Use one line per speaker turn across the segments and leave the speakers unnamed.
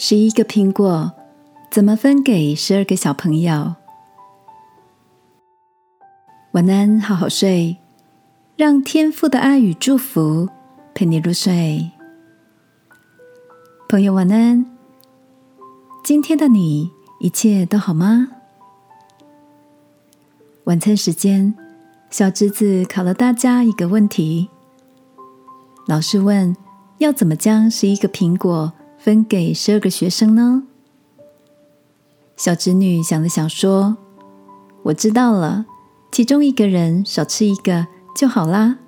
十一个苹果怎么分给十二个小朋友？晚安，好好睡，让天父的爱与祝福陪你入睡。朋友，晚安。今天的你一切都好吗？晚餐时间，小侄子考了大家一个问题。老师问：要怎么将十一个苹果？分给十二个学生呢？小侄女想了想说：“我知道了，其中一个人少吃一个就好啦。”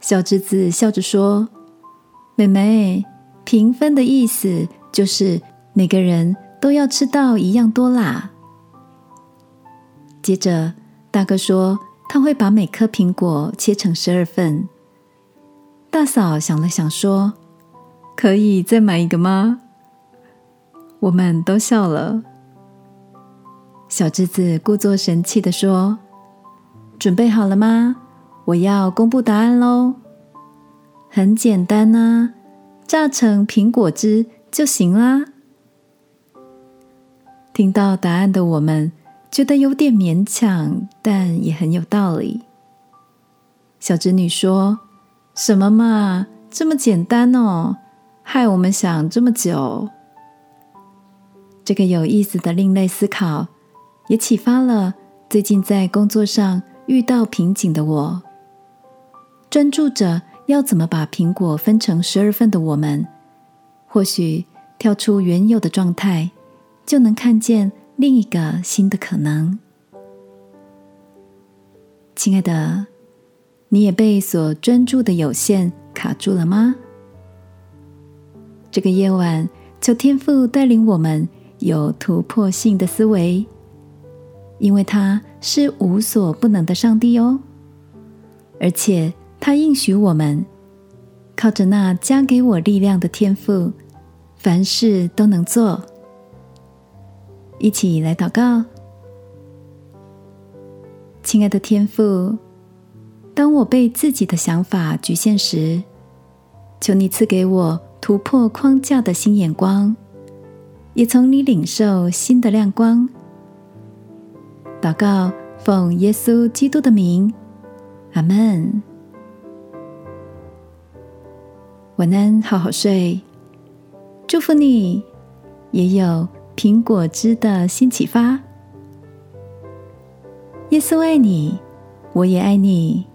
小侄子笑着说：“妹妹，平分的意思就是每个人都要吃到一样多啦。”接着大哥说：“他会把每颗苹果切成十二份。”大嫂想了想说。可以再买一个吗？我们都笑了。小侄子故作神气的说：“准备好了吗？我要公布答案喽。很简单啊，榨成苹果汁就行啦。”听到答案的我们觉得有点勉强，但也很有道理。小侄女说：“什么嘛，这么简单哦。”害我们想这么久，这个有意思的另类思考，也启发了最近在工作上遇到瓶颈的我。专注着要怎么把苹果分成十二份的我们，或许跳出原有的状态，就能看见另一个新的可能。亲爱的，你也被所专注的有限卡住了吗？这个夜晚，求天父带领我们有突破性的思维，因为他是无所不能的上帝哦。而且他应许我们，靠着那加给我力量的天赋，凡事都能做。一起来祷告，亲爱的天父，当我被自己的想法局限时，求你赐给我。突破框架的新眼光，也从你领受新的亮光。祷告，奉耶稣基督的名，阿门。晚安，好好睡。祝福你，也有苹果汁的新启发。耶稣爱你，我也爱你。